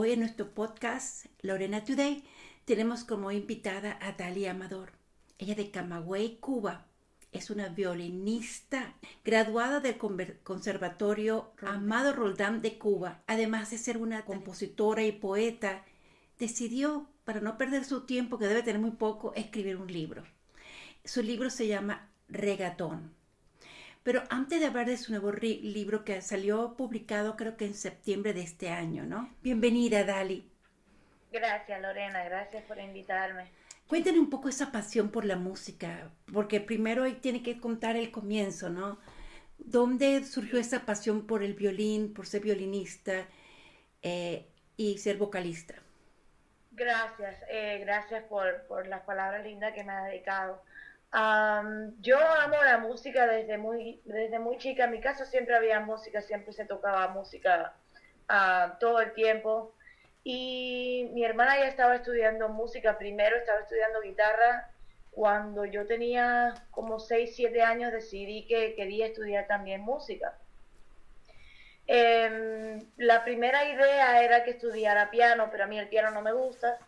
Hoy en nuestro podcast Lorena Today tenemos como invitada a Dalia Amador. Ella de Camagüey, Cuba. Es una violinista graduada del Conservatorio Amado Roldán de Cuba. Además de ser una compositora y poeta, decidió, para no perder su tiempo, que debe tener muy poco, escribir un libro. Su libro se llama Regatón. Pero antes de hablar de su nuevo libro que salió publicado creo que en septiembre de este año, ¿no? Bienvenida, Dali. Gracias, Lorena, gracias por invitarme. Cuéntanos un poco esa pasión por la música, porque primero ahí tiene que contar el comienzo, ¿no? ¿Dónde surgió esa pasión por el violín, por ser violinista eh, y ser vocalista? Gracias, eh, gracias por, por las palabras lindas que me ha dedicado yo amo la música desde muy, desde muy chica. En mi casa siempre había música, siempre se tocaba música ah, todo el tiempo. Y mi hermana ya estaba estudiando música primero, estaba estudiando guitarra. Cuando yo tenía como 6, 7 años decidí que quería estudiar también música. Em, la primera idea era que estudiara piano, pero a mí el piano no me gusta.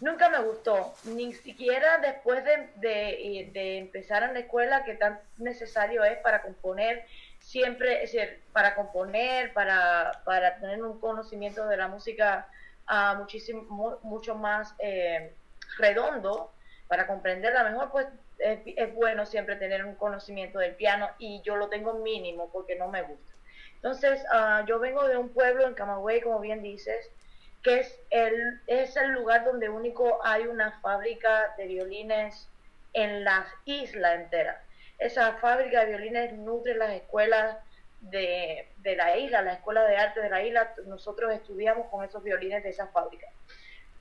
Nunca me gustó, ni siquiera después de, empezar en la escuela, que tan necesario es para componer, siempre, es decir, para componer, para, tener un conocimiento de la música uh, muchísimo, mucho más eh, redondo, para comprenderla mejor, pues es, bueno siempre tener un conocimiento del piano y yo lo tengo mínimo porque no me gusta. Entonces, ah, yo vengo de un pueblo en Camagüey, como bien dices, que es el, es el lugar donde único hay una fábrica de violines en la isla entera. Esa fábrica de violines nutre las escuelas de, la isla, la escuela de arte de la isla. Nosotros estudiamos con esos violines de esa fábrica.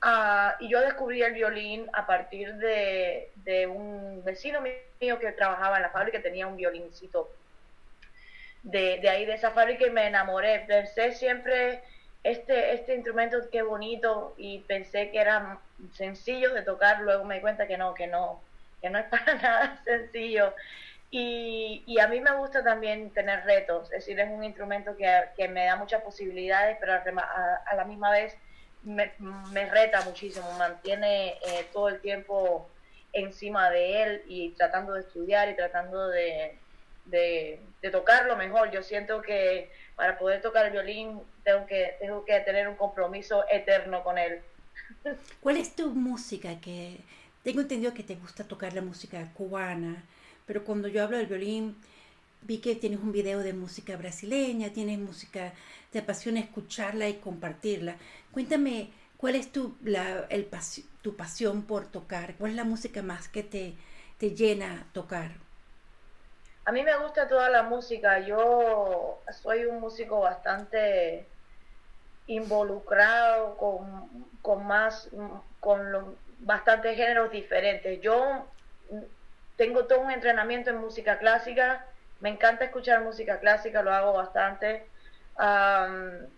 Ah, y yo descubrí el violín a partir de, de, un vecino mío que trabajaba en la fábrica, tenía un violincito de, de ahí, de esa fábrica, y me enamoré. Pensé siempre este, este instrumento qué bonito y pensé que era sencillo de tocar, luego me di cuenta que no, que no, que no es para nada sencillo. Y, y a mí me gusta también tener retos, es decir, es un instrumento que, que me da muchas posibilidades, pero a, la misma vez me, me, reta muchísimo, mantiene eh, todo el tiempo encima de él y tratando de estudiar y tratando de, de, de tocarlo mejor. Yo siento que para poder tocar el violín tengo que, tengo que tener un compromiso eterno con él. ¿Cuál es tu música? que Tengo entendido que te gusta tocar la música cubana, pero cuando yo hablo del violín, vi que tienes un video de música brasileña, tienes música, te apasiona escucharla y compartirla. Cuéntame, ¿cuál es tu, la, el tu pasión por tocar? ¿Cuál es la música más que te, te llena tocar? A mí me gusta toda la música. Yo soy un músico bastante involucrado con, más, con bastantes géneros diferentes. Yo tengo todo un entrenamiento en música clásica. Me encanta escuchar música clásica, lo hago bastante.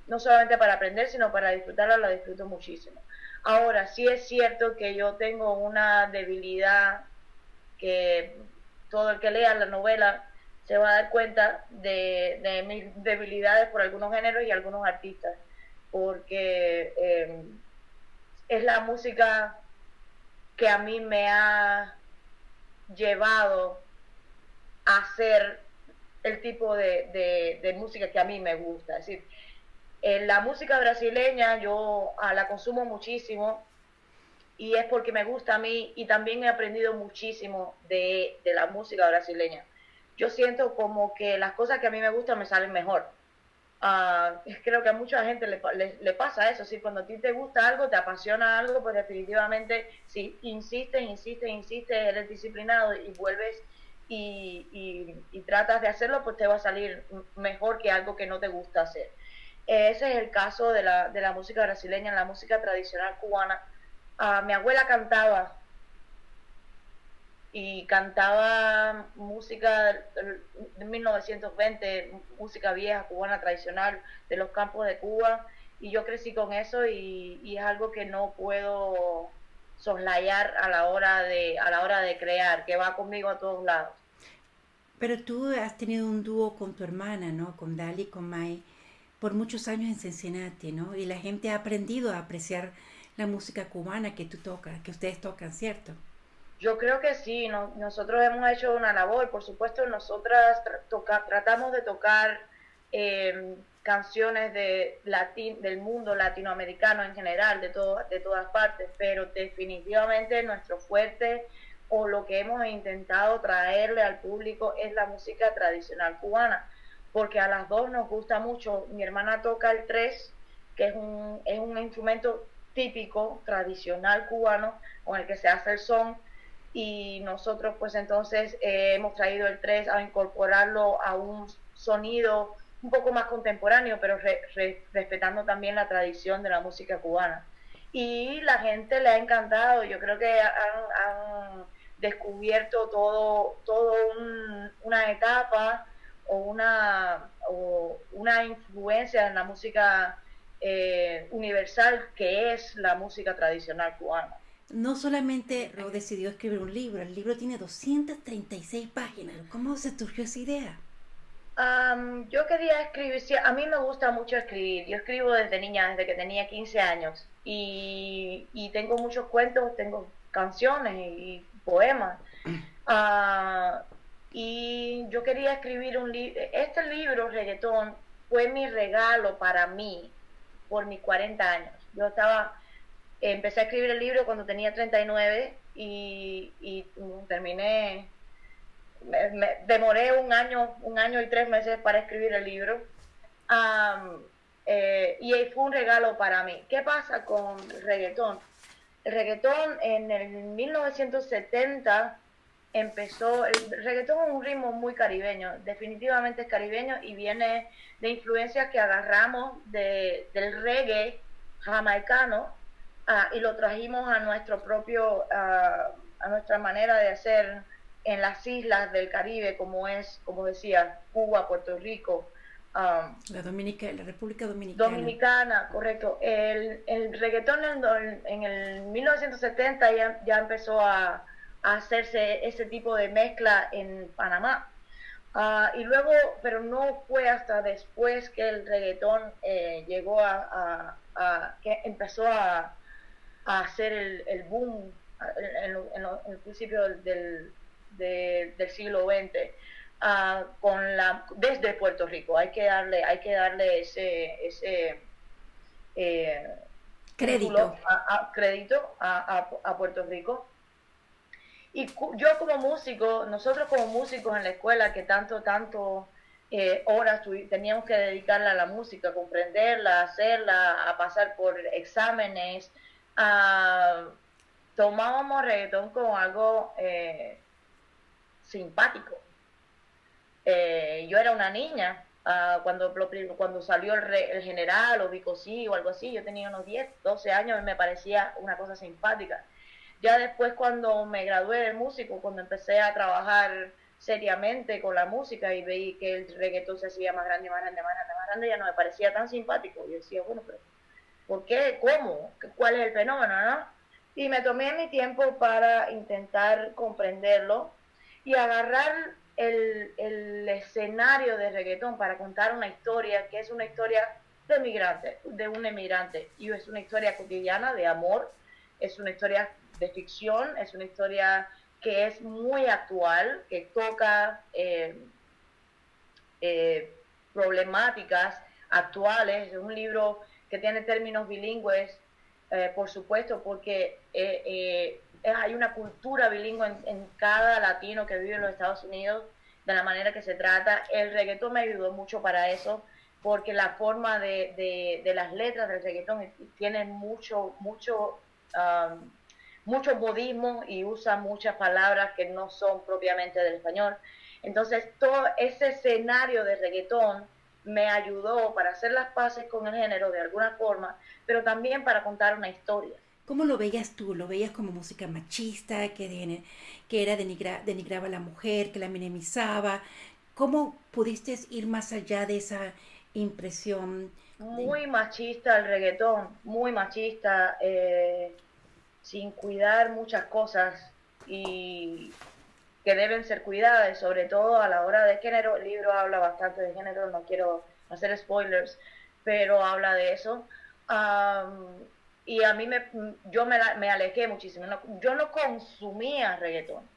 no solamente para aprender, sino para disfrutarla, la disfruto muchísimo. Ahora, sí es cierto que yo tengo una debilidad que todo el que lea la novela se va a dar cuenta de, mis debilidades por algunos géneros y algunos artistas, porque eh, es la música que a mí me ha llevado a hacer el tipo de, música que a mí me gusta. Es decir, la música brasileña yo ah, la consumo muchísimo y es porque me gusta a mí y también he aprendido muchísimo de, la música brasileña. Yo siento como que las cosas que a mí me gustan me salen mejor. Uh, creo que a mucha gente le, le, pasa eso, si cuando a ti te gusta algo, te apasiona algo, pues definitivamente si insistes, insistes, insistes, eres disciplinado y vuelves y, y, tratas de hacerlo, pues te va a salir mejor que algo que no te gusta hacer. Ese es el caso de la, de la música brasileña, la música tradicional cubana mi abuela cantaba y cantaba música de 1920, música vieja, cubana tradicional, de los campos de Cuba, y yo crecí con eso y, es algo que no puedo soslayar a la hora de a la hora de crear, que va conmigo a todos lados. Pero tú has tenido un dúo con tu hermana, ¿no? Con Dali, con Mai. por muchos años en Cincinnati, ¿no? Y la gente ha aprendido a apreciar la música cubana que tú tocas, que ustedes tocan, ¿cierto? Yo creo que sí, nosotros hemos hecho una labor, por supuesto, nosotras tratamos de tocar eh, canciones de latín, del mundo latinoamericano en general, de, todo, de todas partes, pero definitivamente nuestro fuerte o lo que hemos intentado traerle al público es la música tradicional cubana, porque a las dos nos gusta mucho. Mi hermana toca el tres, que es un, es un instrumento típico, tradicional cubano, con el que se hace el son, y nosotros pues entonces eh, hemos traído el tres a incorporarlo a un sonido un poco más contemporáneo, pero respetando también la tradición de la música cubana. Y la gente le ha encantado, yo creo que han, descubierto todo, todo una etapa o una, o una influencia en la música eh, universal que es la música tradicional cubana. No solamente Ro decidió escribir un libro, el libro tiene 236 páginas. ¿Cómo se surgió esa idea? yo quería escribir, a mí me gusta mucho escribir, yo escribo desde niña, desde que tenía 15 años y, tengo muchos cuentos, tengo canciones y poemas. Ah, y yo quería escribir un libro, este libro, Reggaetón, fue mi regalo para mí por mis 40 años. Yo estaba, empecé a escribir el libro cuando tenía 39 y, y terminé me, demoré un año, un año y tres meses para escribir el libro. Eh, y fue un regalo para mí. ¿Qué pasa con el reggaetón? El reggaetón en el 1970 empezó, el reggaetón es un ritmo muy caribeño, definitivamente es caribeño y viene de influencias que agarramos de, del reggae jamaicano ah, y lo trajimos a nuestro propio, ah, a nuestra manera de hacer en las islas del Caribe, como es, como decía, Cuba, Puerto Rico. Um, la, Dominica, la República Dominicana. Dominicana, correcto. El, el reggaetón en, en, el 1970 ya, ya empezó a, a, hacerse ese tipo de mezcla en Panamá. Uh, y luego, pero no fue hasta después que el reggaetón eh, llegó a, a, que empezó a, a hacer el, el boom en, en, el principio del, del siglo XX ah, con la, desde Puerto Rico. Hay que darle, hay que darle ese, ese eh, crédito, a, crédito a, Puerto Rico. Y yo como músico, nosotros como músicos en la escuela que tanto, tanto eh, horas teníamos que dedicarle a la música, comprenderla, hacerla, a pasar por exámenes, tomábamos reggaetón como algo eh, simpático. Eh, yo era una niña uh, cuando, cuando salió el, el general o Vicosí o algo así, yo tenía unos 10, 12 años y me parecía una cosa simpática. Ya después cuando me gradué de músico, cuando empecé a trabajar seriamente con la música y veí que el reggaetón se hacía más grande, más grande, más grande, más grande, ya no me parecía tan simpático. Yo decía, bueno, pero ¿por qué? ¿Cómo? ¿Cuál es el fenómeno? ¿no? Y me tomé mi tiempo para intentar comprenderlo y agarrar el, el, escenario de reggaetón para contar una historia que es una historia de migrante, de un emigrante, y es una historia cotidiana de amor, es una historia de ficción, es una historia que es muy actual, que toca eh, eh, problemáticas actuales, es un libro que tiene términos bilingües, eh, por supuesto, porque hay una cultura bilingüe en, cada latino que vive en los Estados Unidos, de la manera que se trata. El reggaetón me ayudó mucho para eso, porque la forma de, de, las letras del reggaetón tiene mucho, mucho, um, mucho modismo y usa muchas palabras que no son propiamente del español. Entonces, todo ese escenario de reggaetón me ayudó para hacer las paces con el género de alguna forma, pero también para contar una historia. ¿Cómo lo veías tú? ¿Lo veías como música machista, que, que era denigra, denigraba a la mujer, que la minimizaba? ¿Cómo pudiste ir más allá de esa impresión? Muy machista el reggaetón, muy machista, eh, sin cuidar muchas cosas y que deben ser cuidadas, sobre todo a la hora de género. El libro habla bastante de género, no quiero hacer spoilers, pero habla de eso. y a mí me, yo me, alejé muchísimo. yo no consumía reggaetón.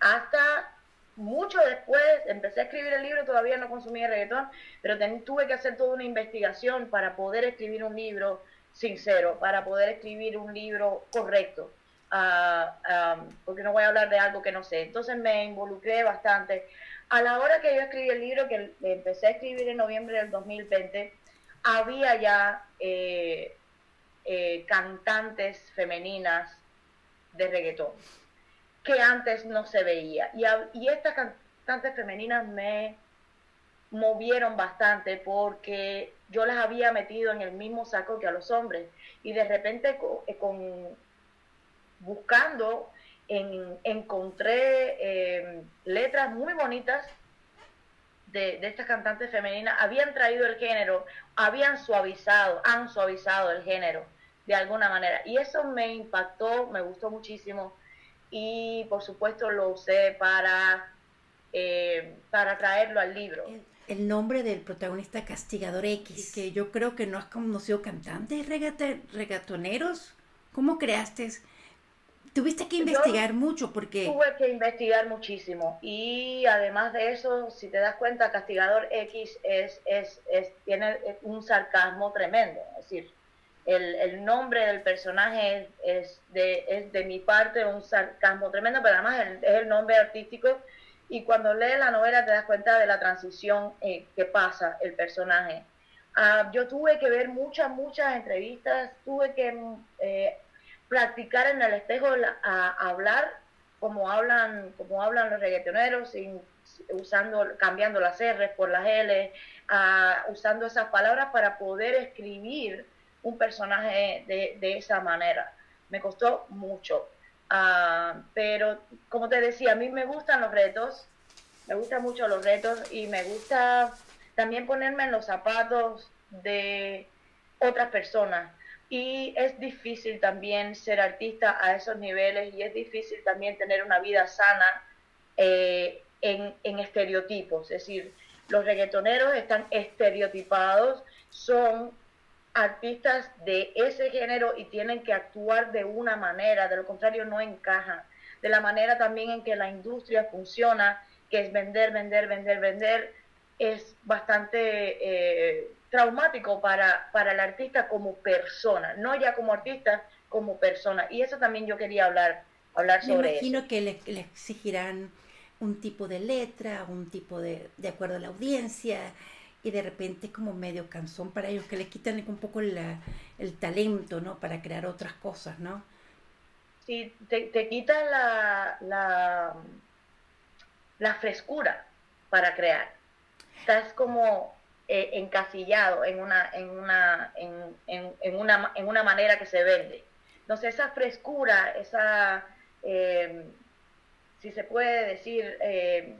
Hasta mucho después empecé a escribir el libro, todavía no consumía reggaetón, pero tuve que hacer toda una investigación para poder escribir un libro sincero, para poder escribir un libro correcto, uh, porque no voy a hablar de algo que no sé. Entonces me involucré bastante. A la hora que yo escribí el libro, que empecé a escribir en noviembre del 2020, había ya eh, eh, cantantes femeninas de reggaetón que antes no se veía. Y estas cantantes femeninas me movieron bastante porque yo las había metido en el mismo saco que a los hombres. Y de repente con, buscando en, encontré eh, letras muy bonitas de, de, estas cantantes femeninas. Habían traído el género, habían suavizado, han suavizado el género de alguna manera. Y eso me impactó, me gustó muchísimo. Y por supuesto lo usé para, eh, para traerlo al libro el nombre del protagonista Castigador X, que yo creo que no has conocido cantantes regatoneros. ¿Cómo creaste? Tuviste que investigar mucho porque... Tuve que investigar muchísimo y además de eso, si te das cuenta, Castigador X es, es, es tiene un sarcasmo tremendo. Es decir, el, el nombre del personaje es, de, es de mi parte un sarcasmo tremendo, pero además es el nombre artístico y cuando lees la novela te das cuenta de la transición eh, que pasa el personaje. Ah, yo tuve que ver muchas, muchas entrevistas, tuve que eh, practicar en el espejo a, hablar como hablan, como hablan los reggaetoneros, usando, cambiando las R por las L, ah, usando esas palabras para poder escribir un personaje de, de esa manera. Me costó mucho. Ah, pero como te decía, a mí me gustan los retos, me gustan mucho los retos y me gusta también ponerme en los zapatos de otras personas. Y es difícil también ser artista a esos niveles y es difícil también tener una vida sana eh, en, en estereotipos. Es decir, los reggaetoneros están estereotipados, son artistas de ese género y tienen que actuar de una manera, de lo contrario no encajan. De la manera también en que la industria funciona, que es vender, vender, vender, vender, es bastante eh, traumático para, para el artista como persona, no ya como artista, como persona. Y eso también yo quería hablar, hablar sobre eso. Me imagino que le, le, exigirán un tipo de letra, un tipo de, de acuerdo a la audiencia, y de repente como medio canzón para ellos, que le quitan un poco el talento, ¿no? Para crear otras cosas, ¿no? Sí, te, te quitan la, la, la, frescura para crear. Estás como eh, encasillado en una, en, una, en, en, en, una, en una manera que se vende. Entonces esa frescura, esa, eh, si se puede decir, eh,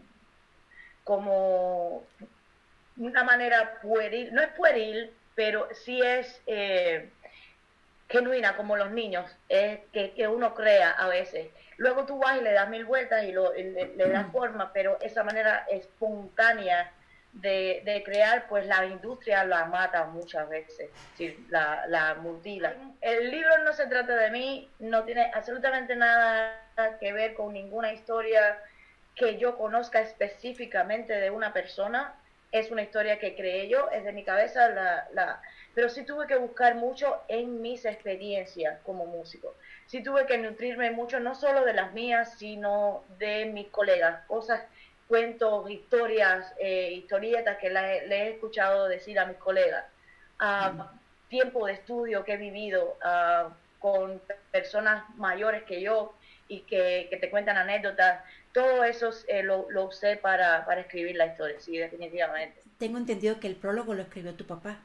como una manera pueril, no es pueril, pero sí es eh, genuina, como los niños, es que, que, uno crea a veces. Luego tú vas y le das mil vueltas y, lo, le, das forma, pero esa manera espontánea de, de, crear, pues la industria la mata muchas veces, sí, la, la mutila. El libro no se trata de mí, no tiene absolutamente nada que ver con ninguna historia que yo conozca específicamente de una persona es una historia que creé yo, es de mi cabeza, la, la, pero sí tuve que buscar mucho en mis experiencias como músico. Sí tuve que nutrirme mucho, no solo de las mías, sino de mis colegas, cosas, cuentos, historias, eh, historietas que le, he escuchado decir a mis colegas. Uh, Tiempo de estudio que he vivido uh, con personas mayores que yo y que, que te cuentan anécdotas todo eso eh, lo, lo, usé para, para, escribir la historia, sí, definitivamente. Tengo entendido que el prólogo lo escribió tu papá.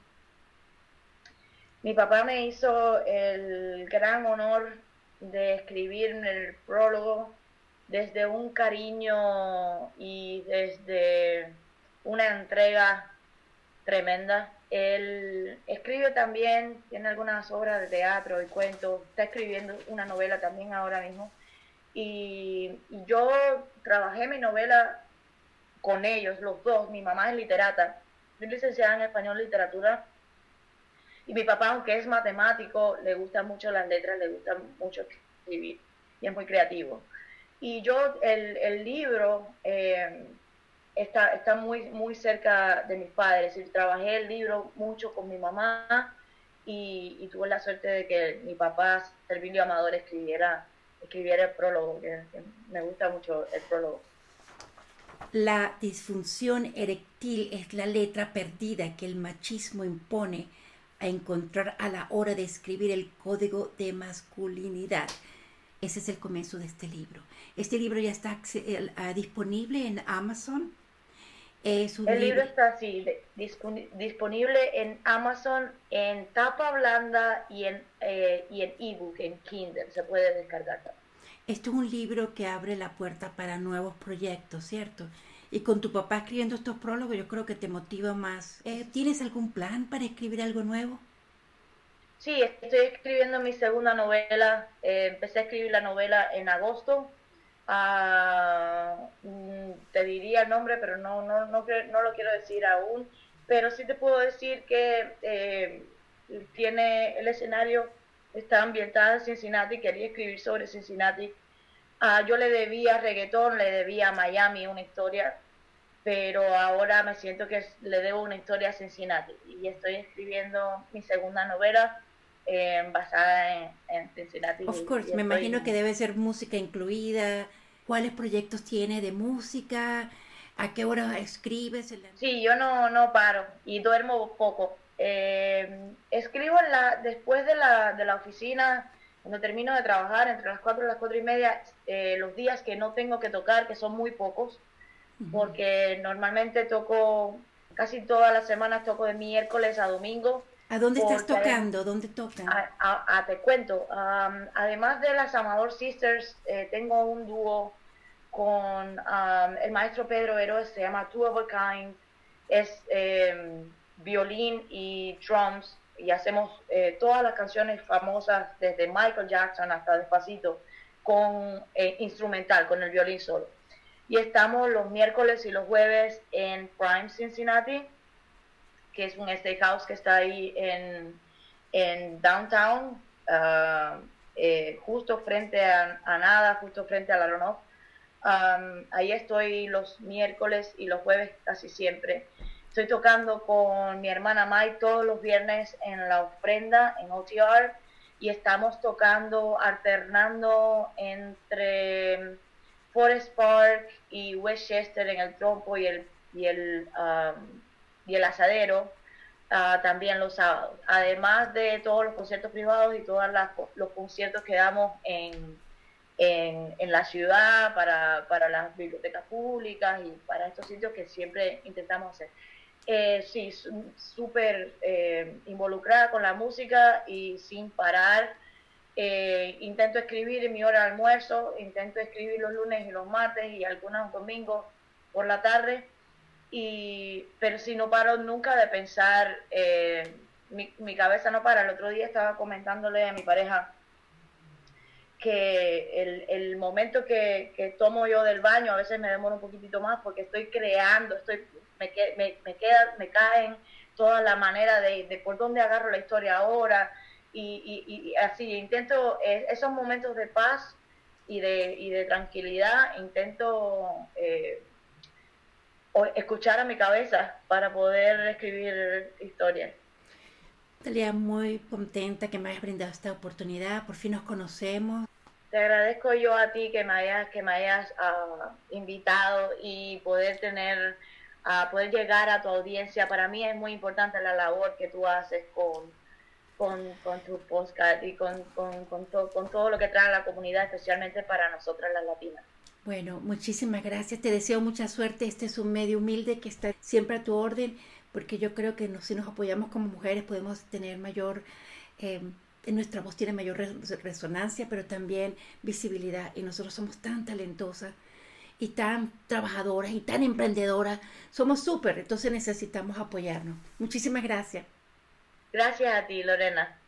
Mi papá me hizo el gran honor de escribir el prólogo desde un cariño y desde una entrega tremenda. Él escribe también, tiene algunas obras de teatro y cuentos, está escribiendo una novela también ahora mismo y, yo trabajé mi novela con ellos, los dos. Mi mamá es literata, soy licenciada en español y literatura Y mi papá, aunque es matemático, le gustan mucho las letras, le gusta mucho escribir y es muy creativo. Y yo, el, el libro eh, está, está muy, muy cerca de mis padres. Y trabajé el libro mucho con mi mamá y, tuve la suerte de que mi papá, Servilio Amador, escribiera, escribiera el prólogo, me gusta mucho el prólogo. La disfunción eréctil es la letra perdida que el machismo impone a encontrar a la hora de escribir el código de masculinidad. Ese es el comienzo de este libro. Este libro ya está ah, disponible en Amazon. Es el libro, está así, disponible en Amazon en tapa blanda y en eh, y en ebook, en Kindle, se puede descargar. Esto es un libro que abre la puerta para nuevos proyectos, ¿cierto? Y con tu papá escribiendo estos prólogos, yo creo que te motiva más. Eh, ¿Tienes algún plan para escribir algo nuevo? Sí, estoy escribiendo mi segunda novela. Eh, empecé a escribir la novela en agosto. Mm, te diría el nombre, pero no, no, no, no, lo quiero decir aún. Pero sí te puedo decir que eh, tiene el escenario, está ambientada en Cincinnati. Quería escribir sobre Cincinnati. Ah, yo le debía a reggaetón, le debía a Miami una historia, pero ahora me siento que le debo una historia a Cincinnati y estoy escribiendo mi segunda novela eh, basada en, Cincinnati. Of course, me imagino que debe ser música incluida. ¿Cuáles proyectos tiene de música? ¿A qué hora escribes? Sí, yo no, no paro y duermo poco. Eh, escribo en la, después de la, de la oficina, cuando termino de trabajar, entre las 4 y las 4 y media, eh, los días que no tengo que tocar, que son muy pocos, porque normalmente toco, casi todas las semanas toco de miércoles a domingo, ¿A dónde estás tocando? ¿Dónde tocan? A, te cuento. además de las Amador Sisters, eh, tengo un dúo con el maestro Pedro Heroes, se llama Two of a Kind. Es em, violín y drums y hacemos eh, todas las canciones famosas desde Michael Jackson hasta Despacito con eh, instrumental, con el violín solo. Y estamos los miércoles y los jueves en Prime Cincinnati que es un steakhouse que está ahí en, en downtown, ah, eh, justo frente a, nada, justo frente a la Ronoff. ahí estoy los miércoles y los jueves casi siempre. Estoy tocando con mi hermana Mai todos los viernes en la ofrenda, en OTR, y estamos tocando, alternando entre Forest Park y Westchester en el trompo y el, y el y el asadero ah, también los sábados. Además de todos los conciertos privados y todos los conciertos que damos en, en, la ciudad para, para, las bibliotecas públicas y para estos sitios que siempre intentamos hacer. Eh, sí, súper eh, involucrada con la música y sin parar. Eh, intento escribir en mi hora de almuerzo, intento escribir los lunes y los martes y algunos domingos por la tarde y, pero si no paro nunca de pensar, eh, mi, cabeza no para. El otro día estaba comentándole a mi pareja que el, momento que, tomo yo del baño a veces me demoro un poquitito más porque estoy creando, estoy me, me, me, queda, me caen toda la manera de, por dónde agarro la historia ahora y, y, así intento eh, esos momentos de paz y de, y de tranquilidad intento eh, o escuchar a mi cabeza para poder escribir historias. Estaría muy contenta que me hayas brindado esta oportunidad, por fin nos conocemos. Te agradezco yo a ti que me hayas, que me hayas ah, invitado y poder tener, a poder llegar a tu audiencia. Para mí es muy importante la labor que tú haces con, con, con tu podcast y con, con, con, con todo lo que trae a la comunidad, especialmente para nosotras las latinas. Bueno, muchísimas gracias. Te deseo mucha suerte. Este es un medio humilde que está siempre a tu orden, porque yo creo que si nos apoyamos como mujeres podemos tener mayor, eh, nuestra voz tiene mayor resonancia, pero también visibilidad. Y nosotros somos tan talentosas y tan trabajadoras y tan emprendedoras. Somos súper, entonces necesitamos apoyarnos. Muchísimas gracias. Gracias a ti, Lorena.